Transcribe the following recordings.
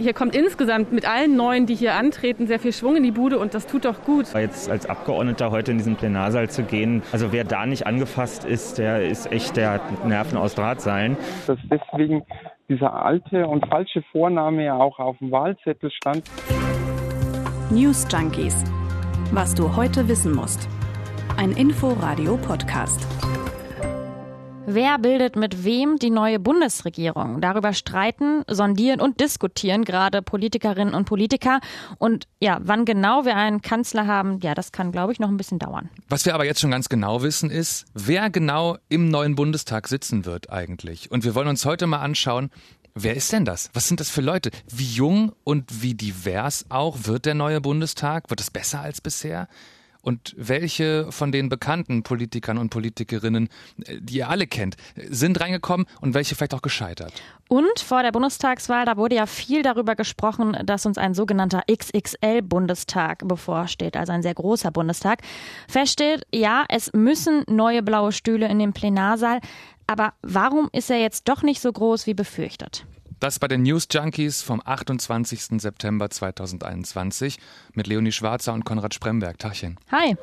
Hier kommt insgesamt mit allen Neuen, die hier antreten, sehr viel Schwung in die Bude und das tut doch gut. Jetzt als Abgeordneter heute in diesen Plenarsaal zu gehen, also wer da nicht angefasst ist, der ist echt, der hat Nerven aus Drahtseilen. Dass deswegen dieser alte und falsche Vorname ja auch auf dem Wahlzettel stand. News Junkies. Was du heute wissen musst. Ein Info-Radio-Podcast. Wer bildet mit wem die neue Bundesregierung? Darüber streiten, sondieren und diskutieren gerade Politikerinnen und Politiker. Und ja, wann genau wir einen Kanzler haben, ja, das kann, glaube ich, noch ein bisschen dauern. Was wir aber jetzt schon ganz genau wissen, ist, wer genau im neuen Bundestag sitzen wird eigentlich. Und wir wollen uns heute mal anschauen, Wer ist denn das? Was sind das für Leute? Wie jung und wie divers auch wird der neue Bundestag? Wird es besser als bisher? Und welche von den bekannten Politikern und Politikerinnen, äh, die ihr alle kennt, sind reingekommen und welche vielleicht auch gescheitert? Und vor der Bundestagswahl, da wurde ja viel darüber gesprochen, dass uns ein sogenannter XXL-Bundestag bevorsteht, also ein sehr großer Bundestag. Feststeht, ja, es müssen neue blaue Stühle in den Plenarsaal. Aber warum ist er jetzt doch nicht so groß wie befürchtet? Das bei den News Junkies vom 28. September 2021 mit Leonie Schwarzer und Konrad Spremberg. Tachchen. Hi.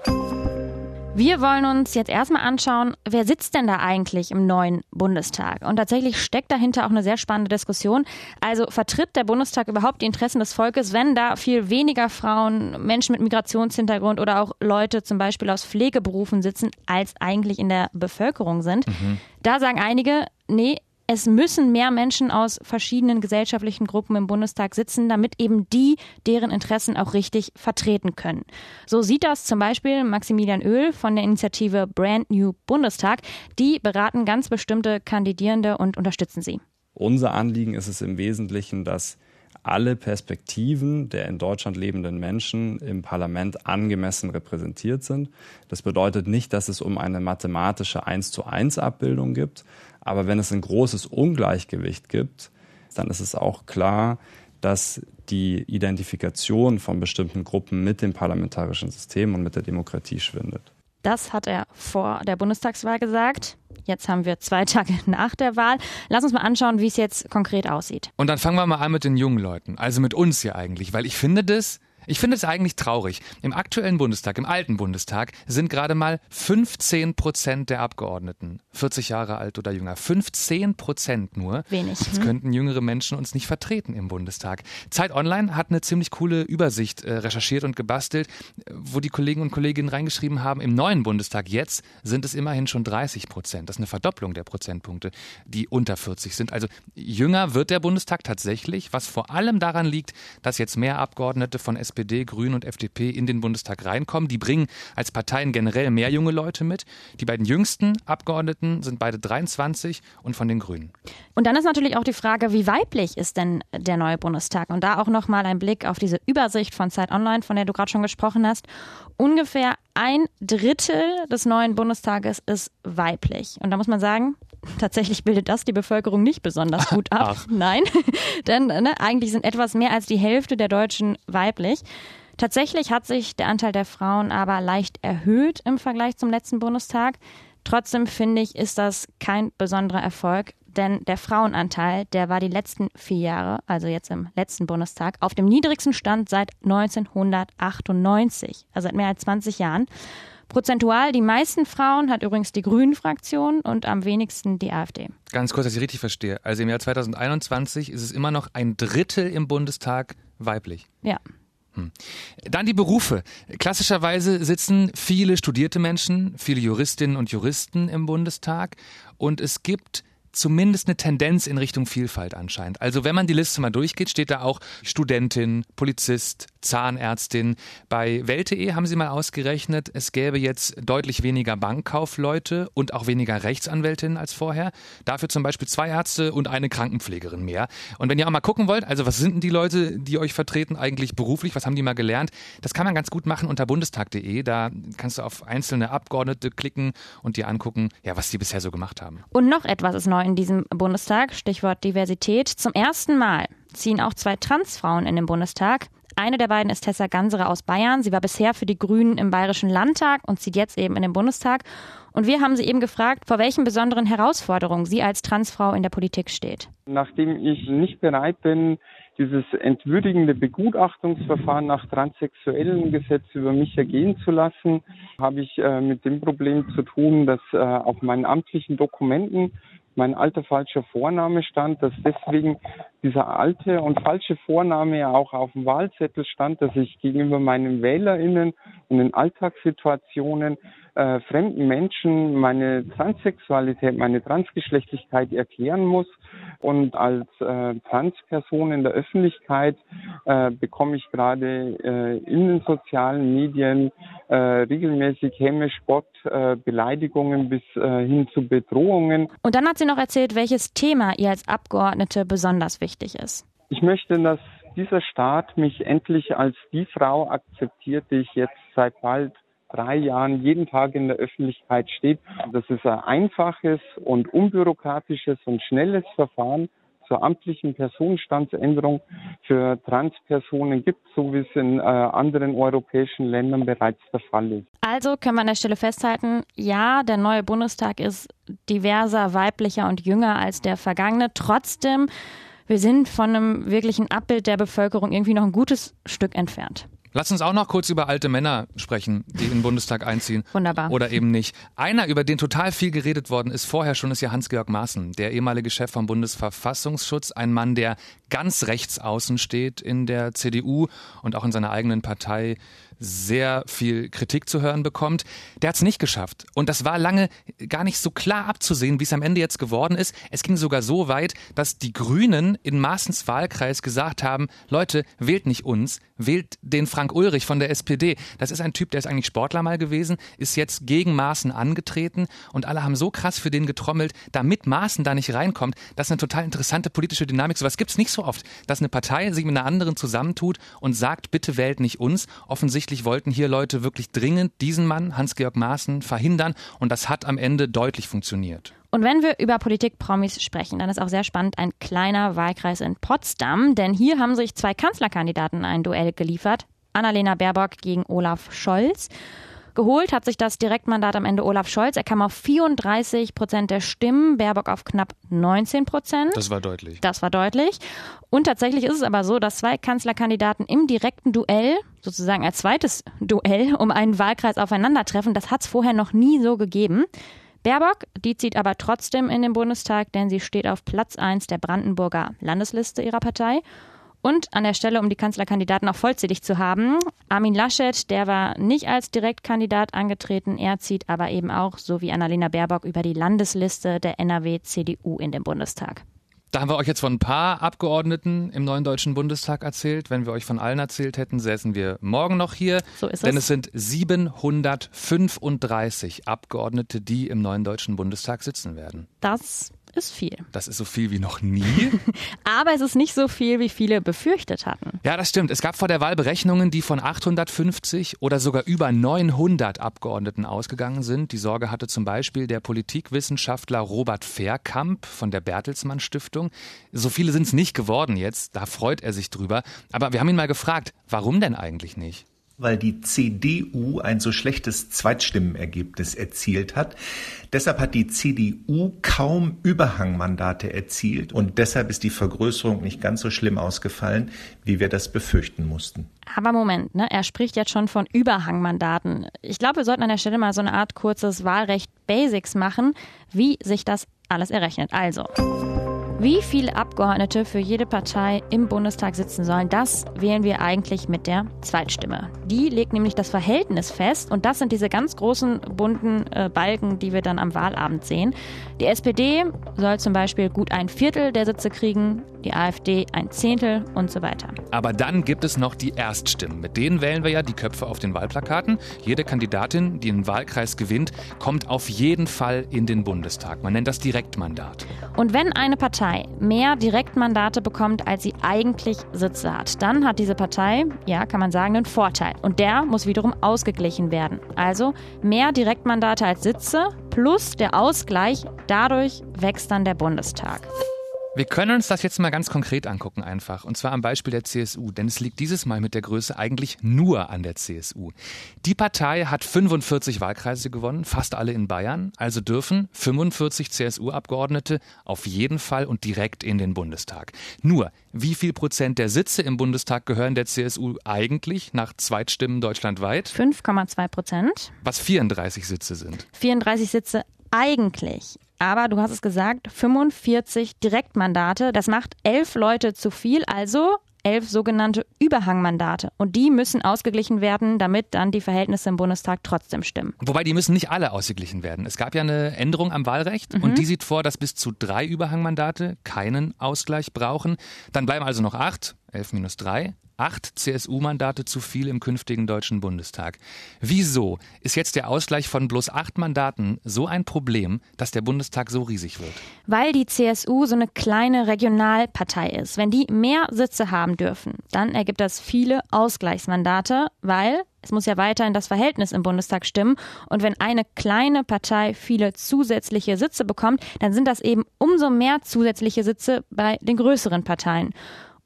Wir wollen uns jetzt erstmal anschauen, wer sitzt denn da eigentlich im neuen Bundestag? Und tatsächlich steckt dahinter auch eine sehr spannende Diskussion. Also vertritt der Bundestag überhaupt die Interessen des Volkes, wenn da viel weniger Frauen, Menschen mit Migrationshintergrund oder auch Leute zum Beispiel aus Pflegeberufen sitzen, als eigentlich in der Bevölkerung sind? Mhm. Da sagen einige, nee, es müssen mehr Menschen aus verschiedenen gesellschaftlichen Gruppen im Bundestag sitzen, damit eben die deren Interessen auch richtig vertreten können. So sieht das zum Beispiel Maximilian Öl von der Initiative Brand New Bundestag. Die beraten ganz bestimmte Kandidierende und unterstützen sie. Unser Anliegen ist es im Wesentlichen, dass alle Perspektiven der in Deutschland lebenden Menschen im Parlament angemessen repräsentiert sind. Das bedeutet nicht, dass es um eine mathematische 1 zu 1 Abbildung gibt, aber wenn es ein großes Ungleichgewicht gibt, dann ist es auch klar, dass die Identifikation von bestimmten Gruppen mit dem parlamentarischen System und mit der Demokratie schwindet. Das hat er vor der Bundestagswahl gesagt. Jetzt haben wir zwei Tage nach der Wahl. Lass uns mal anschauen, wie es jetzt konkret aussieht. Und dann fangen wir mal an mit den jungen Leuten, also mit uns hier eigentlich, weil ich finde das ich finde es eigentlich traurig. Im aktuellen Bundestag, im alten Bundestag, sind gerade mal 15 Prozent der Abgeordneten 40 Jahre alt oder jünger. 15 Prozent nur. Wenig. Jetzt mhm. könnten jüngere Menschen uns nicht vertreten im Bundestag. Zeit Online hat eine ziemlich coole Übersicht äh, recherchiert und gebastelt, wo die Kollegen und Kolleginnen reingeschrieben haben, im neuen Bundestag jetzt sind es immerhin schon 30 Prozent. Das ist eine Verdopplung der Prozentpunkte, die unter 40 sind. Also jünger wird der Bundestag tatsächlich, was vor allem daran liegt, dass jetzt mehr Abgeordnete von SPD SPD, Grünen und FDP in den Bundestag reinkommen. Die bringen als Parteien generell mehr junge Leute mit. Die beiden jüngsten Abgeordneten sind beide 23 und von den Grünen. Und dann ist natürlich auch die Frage, wie weiblich ist denn der neue Bundestag? Und da auch nochmal ein Blick auf diese Übersicht von Zeit Online, von der du gerade schon gesprochen hast. Ungefähr ein Drittel des neuen Bundestages ist weiblich. Und da muss man sagen, tatsächlich bildet das die Bevölkerung nicht besonders gut ab. Ach. Nein, denn ne, eigentlich sind etwas mehr als die Hälfte der Deutschen weiblich. Tatsächlich hat sich der Anteil der Frauen aber leicht erhöht im Vergleich zum letzten Bundestag. Trotzdem finde ich, ist das kein besonderer Erfolg, denn der Frauenanteil, der war die letzten vier Jahre, also jetzt im letzten Bundestag, auf dem niedrigsten Stand seit 1998, also seit mehr als 20 Jahren. Prozentual die meisten Frauen hat übrigens die Grünen-Fraktion und am wenigsten die AfD. Ganz kurz, dass ich richtig verstehe. Also im Jahr 2021 ist es immer noch ein Drittel im Bundestag weiblich. Ja. Hm. Dann die Berufe. Klassischerweise sitzen viele studierte Menschen, viele Juristinnen und Juristen im Bundestag und es gibt zumindest eine Tendenz in Richtung Vielfalt anscheinend. Also wenn man die Liste mal durchgeht, steht da auch Studentin, Polizist, Zahnärztin. Bei Welt.de haben sie mal ausgerechnet, es gäbe jetzt deutlich weniger Bankkaufleute und auch weniger Rechtsanwältinnen als vorher. Dafür zum Beispiel zwei Ärzte und eine Krankenpflegerin mehr. Und wenn ihr auch mal gucken wollt, also was sind denn die Leute, die euch vertreten eigentlich beruflich? Was haben die mal gelernt? Das kann man ganz gut machen unter bundestag.de. Da kannst du auf einzelne Abgeordnete klicken und dir angucken, ja, was die bisher so gemacht haben. Und noch etwas ist neu in diesem Bundestag, Stichwort Diversität. Zum ersten Mal ziehen auch zwei Transfrauen in den Bundestag. Eine der beiden ist Tessa Ganserer aus Bayern. Sie war bisher für die Grünen im Bayerischen Landtag und zieht jetzt eben in den Bundestag. Und wir haben sie eben gefragt, vor welchen besonderen Herausforderungen sie als Transfrau in der Politik steht. Nachdem ich nicht bereit bin, dieses entwürdigende Begutachtungsverfahren nach transsexuellen Gesetz über mich ergehen zu lassen, habe ich äh, mit dem Problem zu tun, dass äh, auf meinen amtlichen Dokumenten mein alter falscher Vorname stand, dass deswegen dieser alte und falsche Vorname ja auch auf dem Wahlzettel stand, dass ich gegenüber meinen WählerInnen und in Alltagssituationen äh, fremden Menschen meine Transsexualität, meine Transgeschlechtlichkeit erklären muss. Und als äh, Transperson in der Öffentlichkeit äh, bekomme ich gerade äh, in den sozialen Medien äh, regelmäßig Häme, Spott, äh, Beleidigungen bis äh, hin zu Bedrohungen. Und dann hat sie noch erzählt, welches Thema ihr als Abgeordnete besonders wichtig ist. Ich möchte, dass dieser Staat mich endlich als die Frau akzeptiert, die ich jetzt seit bald drei Jahren jeden Tag in der Öffentlichkeit steht, dass es ein einfaches und unbürokratisches und schnelles Verfahren zur amtlichen Personenstandsänderung für Transpersonen gibt, so wie es in äh, anderen europäischen Ländern bereits der Fall ist. Also können wir an der Stelle festhalten, ja, der neue Bundestag ist diverser, weiblicher und jünger als der vergangene. Trotzdem, wir sind von einem wirklichen Abbild der Bevölkerung irgendwie noch ein gutes Stück entfernt. Lass uns auch noch kurz über alte Männer sprechen, die in den Bundestag einziehen. Wunderbar. Oder eben nicht. Einer, über den total viel geredet worden ist vorher schon, ist ja Hans-Georg Maaßen, der ehemalige Chef vom Bundesverfassungsschutz. Ein Mann, der ganz rechts außen steht in der CDU und auch in seiner eigenen Partei sehr viel Kritik zu hören bekommt. Der hat es nicht geschafft. Und das war lange gar nicht so klar abzusehen, wie es am Ende jetzt geworden ist. Es ging sogar so weit, dass die Grünen in Maaßens Wahlkreis gesagt haben, Leute, wählt nicht uns, wählt den Frank Ulrich von der SPD. Das ist ein Typ, der ist eigentlich Sportler mal gewesen, ist jetzt gegen Maaßen angetreten und alle haben so krass für den getrommelt, damit Maaßen da nicht reinkommt. Das ist eine total interessante politische Dynamik. Sowas gibt es nicht so oft, dass eine Partei sich mit einer anderen zusammentut und sagt, bitte wählt nicht uns. Offensichtlich wollten hier Leute wirklich dringend diesen Mann, Hans-Georg Maaßen, verhindern und das hat am Ende deutlich funktioniert. Und wenn wir über Politik-Promis sprechen, dann ist auch sehr spannend ein kleiner Wahlkreis in Potsdam, denn hier haben sich zwei Kanzlerkandidaten ein Duell geliefert. Annalena Baerbock gegen Olaf Scholz. Geholt hat sich das Direktmandat am Ende Olaf Scholz. Er kam auf 34 Prozent der Stimmen, Baerbock auf knapp 19 Prozent. Das war deutlich. Das war deutlich. Und tatsächlich ist es aber so, dass zwei Kanzlerkandidaten im direkten Duell, sozusagen als zweites Duell, um einen Wahlkreis aufeinandertreffen. Das hat es vorher noch nie so gegeben. Baerbock, die zieht aber trotzdem in den Bundestag, denn sie steht auf Platz 1 der Brandenburger Landesliste ihrer Partei. Und an der Stelle, um die Kanzlerkandidaten auch vollzählig zu haben, Armin Laschet, der war nicht als Direktkandidat angetreten, er zieht aber eben auch, so wie Annalena Baerbock, über die Landesliste der NRW-CDU in den Bundestag. Da haben wir euch jetzt von ein paar Abgeordneten im neuen Deutschen Bundestag erzählt. Wenn wir euch von allen erzählt hätten, säßen wir morgen noch hier. So ist denn es. es sind 735 Abgeordnete, die im neuen Deutschen Bundestag sitzen werden. Das ist viel. Das ist so viel wie noch nie. Aber es ist nicht so viel, wie viele befürchtet hatten. Ja, das stimmt. Es gab vor der Wahl Berechnungen, die von 850 oder sogar über 900 Abgeordneten ausgegangen sind. Die Sorge hatte zum Beispiel der Politikwissenschaftler Robert Verkamp von der Bertelsmann Stiftung. So viele sind es nicht geworden jetzt. Da freut er sich drüber. Aber wir haben ihn mal gefragt, warum denn eigentlich nicht? Weil die CDU ein so schlechtes Zweitstimmenergebnis erzielt hat. Deshalb hat die CDU kaum Überhangmandate erzielt und deshalb ist die Vergrößerung nicht ganz so schlimm ausgefallen, wie wir das befürchten mussten. Aber Moment, ne? er spricht jetzt schon von Überhangmandaten. Ich glaube, wir sollten an der Stelle mal so eine Art kurzes Wahlrecht Basics machen, wie sich das alles errechnet. Also. Wie viele Abgeordnete für jede Partei im Bundestag sitzen sollen, das wählen wir eigentlich mit der Zweitstimme. Die legt nämlich das Verhältnis fest und das sind diese ganz großen bunten äh, Balken, die wir dann am Wahlabend sehen. Die SPD soll zum Beispiel gut ein Viertel der Sitze kriegen, die AfD ein Zehntel und so weiter. Aber dann gibt es noch die Erststimmen. Mit denen wählen wir ja die Köpfe auf den Wahlplakaten. Jede Kandidatin, die einen Wahlkreis gewinnt, kommt auf jeden Fall in den Bundestag. Man nennt das Direktmandat. Und wenn eine Partei mehr Direktmandate bekommt, als sie eigentlich Sitze hat, dann hat diese Partei, ja, kann man sagen, einen Vorteil. Und der muss wiederum ausgeglichen werden. Also mehr Direktmandate als Sitze plus der Ausgleich. Dadurch wächst dann der Bundestag. Wir können uns das jetzt mal ganz konkret angucken einfach. Und zwar am Beispiel der CSU. Denn es liegt dieses Mal mit der Größe eigentlich nur an der CSU. Die Partei hat 45 Wahlkreise gewonnen, fast alle in Bayern. Also dürfen 45 CSU-Abgeordnete auf jeden Fall und direkt in den Bundestag. Nur, wie viel Prozent der Sitze im Bundestag gehören der CSU eigentlich nach Zweitstimmen deutschlandweit? 5,2 Prozent. Was 34 Sitze sind. 34 Sitze eigentlich. Aber du hast es gesagt, 45 Direktmandate. Das macht elf Leute zu viel, also elf sogenannte Überhangmandate. Und die müssen ausgeglichen werden, damit dann die Verhältnisse im Bundestag trotzdem stimmen. Wobei die müssen nicht alle ausgeglichen werden. Es gab ja eine Änderung am Wahlrecht mhm. und die sieht vor, dass bis zu drei Überhangmandate keinen Ausgleich brauchen. Dann bleiben also noch acht, elf minus drei acht CSU-Mandate zu viel im künftigen Deutschen Bundestag. Wieso ist jetzt der Ausgleich von bloß acht Mandaten so ein Problem, dass der Bundestag so riesig wird? Weil die CSU so eine kleine Regionalpartei ist. Wenn die mehr Sitze haben dürfen, dann ergibt das viele Ausgleichsmandate, weil es muss ja weiterhin das Verhältnis im Bundestag stimmen. Und wenn eine kleine Partei viele zusätzliche Sitze bekommt, dann sind das eben umso mehr zusätzliche Sitze bei den größeren Parteien.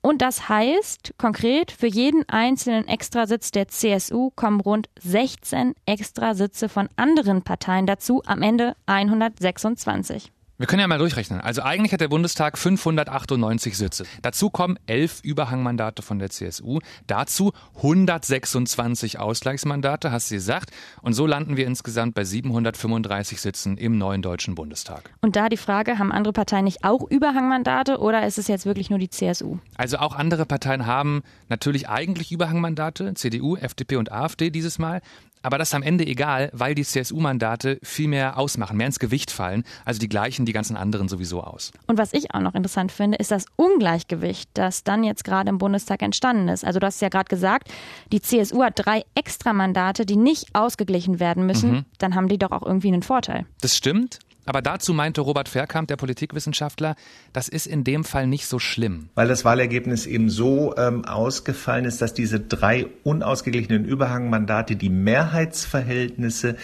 Und das heißt konkret, für jeden einzelnen Extrasitz der CSU kommen rund 16 Extrasitze von anderen Parteien dazu, am Ende 126. Wir können ja mal durchrechnen. Also eigentlich hat der Bundestag 598 Sitze. Dazu kommen elf Überhangmandate von der CSU. Dazu 126 Ausgleichsmandate, hast du gesagt. Und so landen wir insgesamt bei 735 Sitzen im neuen Deutschen Bundestag. Und da die Frage, haben andere Parteien nicht auch Überhangmandate oder ist es jetzt wirklich nur die CSU? Also auch andere Parteien haben natürlich eigentlich Überhangmandate, CDU, FDP und AfD dieses Mal. Aber das ist am Ende egal, weil die CSU-Mandate viel mehr ausmachen, mehr ins Gewicht fallen. Also die gleichen die ganzen anderen sowieso aus. Und was ich auch noch interessant finde, ist das Ungleichgewicht, das dann jetzt gerade im Bundestag entstanden ist. Also du hast ja gerade gesagt, die CSU hat drei Extramandate, die nicht ausgeglichen werden müssen. Mhm. Dann haben die doch auch irgendwie einen Vorteil. Das stimmt. Aber dazu meinte Robert Verkamp, der Politikwissenschaftler, das ist in dem Fall nicht so schlimm. Weil das Wahlergebnis eben so ähm, ausgefallen ist, dass diese drei unausgeglichenen Überhangmandate die Mehrheitsverhältnisse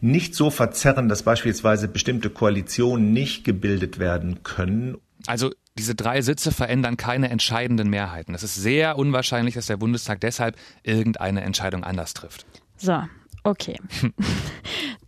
nicht so verzerren, dass beispielsweise bestimmte Koalitionen nicht gebildet werden können. Also diese drei Sitze verändern keine entscheidenden Mehrheiten. Es ist sehr unwahrscheinlich, dass der Bundestag deshalb irgendeine Entscheidung anders trifft. So, okay.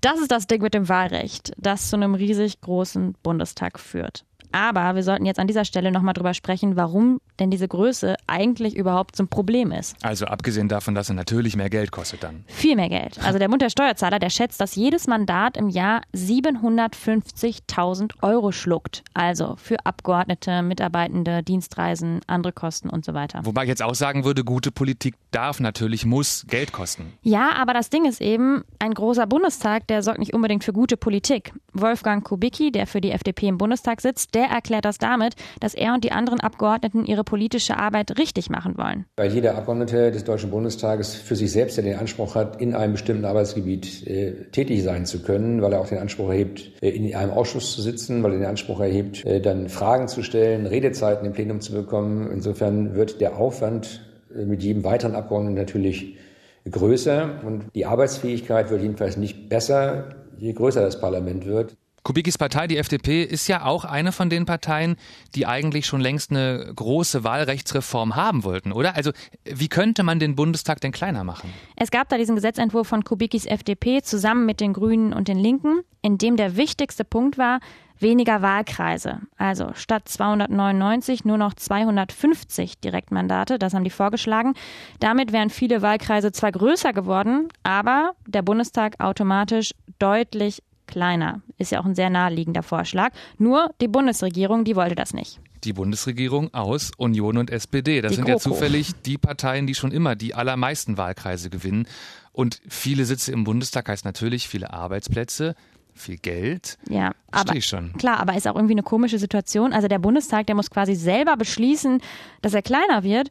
Das ist das Ding mit dem Wahlrecht, das zu einem riesig großen Bundestag führt. Aber wir sollten jetzt an dieser Stelle nochmal drüber sprechen, warum denn diese Größe eigentlich überhaupt zum Problem ist. Also abgesehen davon, dass er natürlich mehr Geld kostet dann. Viel mehr Geld. Also der Bund der Steuerzahler, der schätzt, dass jedes Mandat im Jahr 750.000 Euro schluckt. Also für Abgeordnete, Mitarbeitende, Dienstreisen, andere Kosten und so weiter. Wobei ich jetzt auch sagen würde, gute Politik darf natürlich, muss Geld kosten. Ja, aber das Ding ist eben, ein großer Bundestag, der sorgt nicht unbedingt für gute Politik. Wolfgang Kubicki, der für die FDP im Bundestag sitzt, der der erklärt das damit, dass er und die anderen Abgeordneten ihre politische Arbeit richtig machen wollen. Weil jeder Abgeordnete des Deutschen Bundestages für sich selbst ja den Anspruch hat, in einem bestimmten Arbeitsgebiet äh, tätig sein zu können, weil er auch den Anspruch erhebt, äh, in einem Ausschuss zu sitzen, weil er den Anspruch erhebt, äh, dann Fragen zu stellen, Redezeiten im Plenum zu bekommen. Insofern wird der Aufwand äh, mit jedem weiteren Abgeordneten natürlich größer und die Arbeitsfähigkeit wird jedenfalls nicht besser, je größer das Parlament wird. Kubicki's Partei, die FDP, ist ja auch eine von den Parteien, die eigentlich schon längst eine große Wahlrechtsreform haben wollten, oder? Also wie könnte man den Bundestag denn kleiner machen? Es gab da diesen Gesetzentwurf von Kubicki's FDP zusammen mit den Grünen und den Linken, in dem der wichtigste Punkt war, weniger Wahlkreise. Also statt 299 nur noch 250 Direktmandate, das haben die vorgeschlagen. Damit wären viele Wahlkreise zwar größer geworden, aber der Bundestag automatisch deutlich kleiner. Ist ja auch ein sehr naheliegender Vorschlag. Nur die Bundesregierung, die wollte das nicht. Die Bundesregierung aus Union und SPD. Das die sind GroKo. ja zufällig die Parteien, die schon immer die allermeisten Wahlkreise gewinnen. Und viele Sitze im Bundestag heißt natürlich viele Arbeitsplätze, viel Geld. Ja, aber ich schon. klar, aber ist auch irgendwie eine komische Situation. Also der Bundestag, der muss quasi selber beschließen, dass er kleiner wird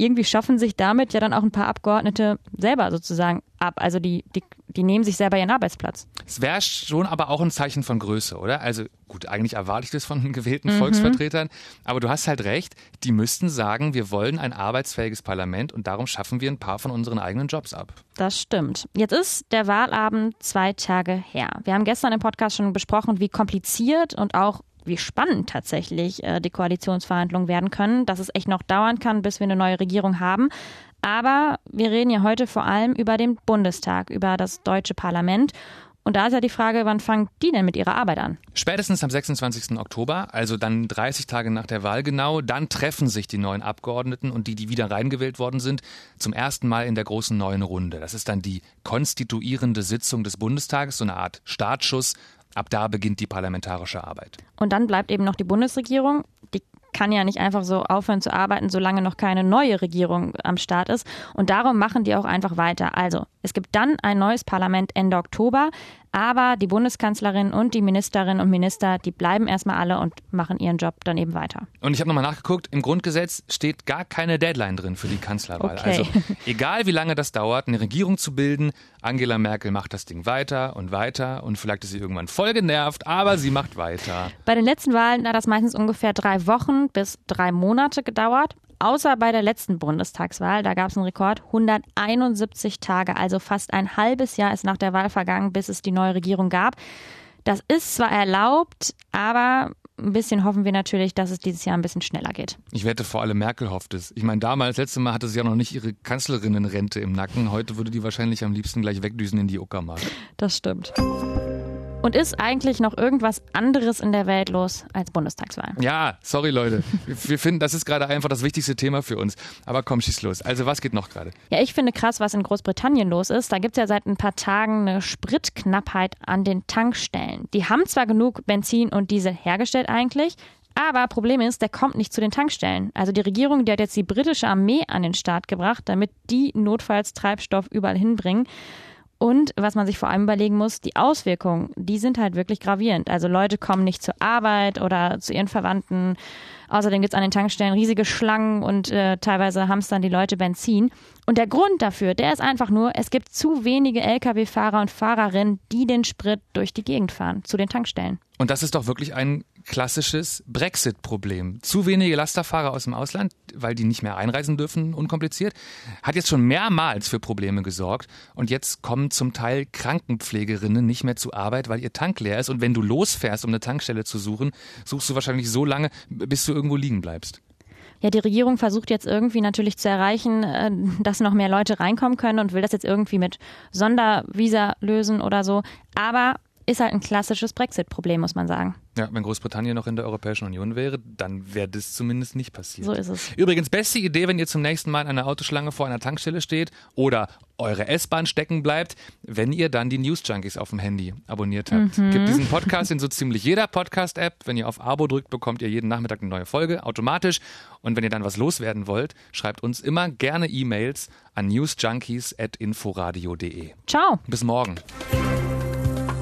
irgendwie schaffen sich damit ja dann auch ein paar Abgeordnete selber sozusagen ab. Also die, die, die nehmen sich selber ihren Arbeitsplatz. Es wäre schon aber auch ein Zeichen von Größe, oder? Also gut, eigentlich erwarte ich das von gewählten mhm. Volksvertretern, aber du hast halt recht, die müssten sagen, wir wollen ein arbeitsfähiges Parlament und darum schaffen wir ein paar von unseren eigenen Jobs ab. Das stimmt. Jetzt ist der Wahlabend zwei Tage her. Wir haben gestern im Podcast schon besprochen, wie kompliziert und auch wie spannend tatsächlich äh, die Koalitionsverhandlungen werden können, dass es echt noch dauern kann, bis wir eine neue Regierung haben. Aber wir reden ja heute vor allem über den Bundestag, über das deutsche Parlament. Und da ist ja die Frage, wann fangen die denn mit ihrer Arbeit an? Spätestens am 26. Oktober, also dann 30 Tage nach der Wahl genau, dann treffen sich die neuen Abgeordneten und die, die wieder reingewählt worden sind, zum ersten Mal in der großen neuen Runde. Das ist dann die konstituierende Sitzung des Bundestages, so eine Art Startschuss. Ab da beginnt die parlamentarische Arbeit. Und dann bleibt eben noch die Bundesregierung. Die kann ja nicht einfach so aufhören zu arbeiten, solange noch keine neue Regierung am Start ist. Und darum machen die auch einfach weiter. Also, es gibt dann ein neues Parlament Ende Oktober. Aber die Bundeskanzlerin und die Ministerinnen und Minister, die bleiben erstmal alle und machen ihren Job dann eben weiter. Und ich habe nochmal nachgeguckt, im Grundgesetz steht gar keine Deadline drin für die Kanzlerwahl. Okay. Also egal wie lange das dauert, eine Regierung zu bilden, Angela Merkel macht das Ding weiter und weiter und vielleicht ist sie irgendwann voll genervt, aber sie macht weiter. Bei den letzten Wahlen hat das meistens ungefähr drei Wochen bis drei Monate gedauert. Außer bei der letzten Bundestagswahl, da gab es einen Rekord, 171 Tage, also fast ein halbes Jahr ist nach der Wahl vergangen, bis es die neue Regierung gab. Das ist zwar erlaubt, aber ein bisschen hoffen wir natürlich, dass es dieses Jahr ein bisschen schneller geht. Ich wette, vor allem Merkel hofft es. Ich meine, damals, letzte Mal hatte sie ja noch nicht ihre Kanzlerinnenrente im Nacken. Heute würde die wahrscheinlich am liebsten gleich wegdüsen in die Uckermark. Das stimmt. Und ist eigentlich noch irgendwas anderes in der Welt los als Bundestagswahl? Ja, sorry Leute. Wir finden, das ist gerade einfach das wichtigste Thema für uns. Aber komm, schieß los. Also was geht noch gerade? Ja, ich finde krass, was in Großbritannien los ist. Da gibt es ja seit ein paar Tagen eine Spritknappheit an den Tankstellen. Die haben zwar genug Benzin und Diesel hergestellt eigentlich, aber Problem ist, der kommt nicht zu den Tankstellen. Also die Regierung, die hat jetzt die britische Armee an den Start gebracht, damit die notfalls Treibstoff überall hinbringen. Und was man sich vor allem überlegen muss, die Auswirkungen, die sind halt wirklich gravierend. Also Leute kommen nicht zur Arbeit oder zu ihren Verwandten. Außerdem gibt es an den Tankstellen riesige Schlangen und äh, teilweise hamstern die Leute Benzin. Und der Grund dafür, der ist einfach nur, es gibt zu wenige Lkw-Fahrer und Fahrerinnen, die den Sprit durch die Gegend fahren, zu den Tankstellen. Und das ist doch wirklich ein klassisches Brexit-Problem. Zu wenige Lasterfahrer aus dem Ausland, weil die nicht mehr einreisen dürfen, unkompliziert, hat jetzt schon mehrmals für Probleme gesorgt. Und jetzt kommen zum Teil Krankenpflegerinnen nicht mehr zur Arbeit, weil ihr Tank leer ist. Und wenn du losfährst, um eine Tankstelle zu suchen, suchst du wahrscheinlich so lange, bis du irgendwo liegen bleibst. Ja, die Regierung versucht jetzt irgendwie natürlich zu erreichen, äh, dass noch mehr Leute reinkommen können und will das jetzt irgendwie mit Sondervisa lösen oder so. Aber ist halt ein klassisches Brexit-Problem, muss man sagen. Ja, wenn Großbritannien noch in der Europäischen Union wäre, dann wäre das zumindest nicht passiert. So ist es. Übrigens, beste Idee, wenn ihr zum nächsten Mal in einer Autoschlange vor einer Tankstelle steht oder eure S-Bahn stecken bleibt, wenn ihr dann die News Junkies auf dem Handy abonniert habt. Mhm. Gibt diesen Podcast in so ziemlich jeder Podcast-App. Wenn ihr auf Abo drückt, bekommt ihr jeden Nachmittag eine neue Folge automatisch. Und wenn ihr dann was loswerden wollt, schreibt uns immer gerne E-Mails an newsjunkies.inforadio.de. Ciao. Bis morgen.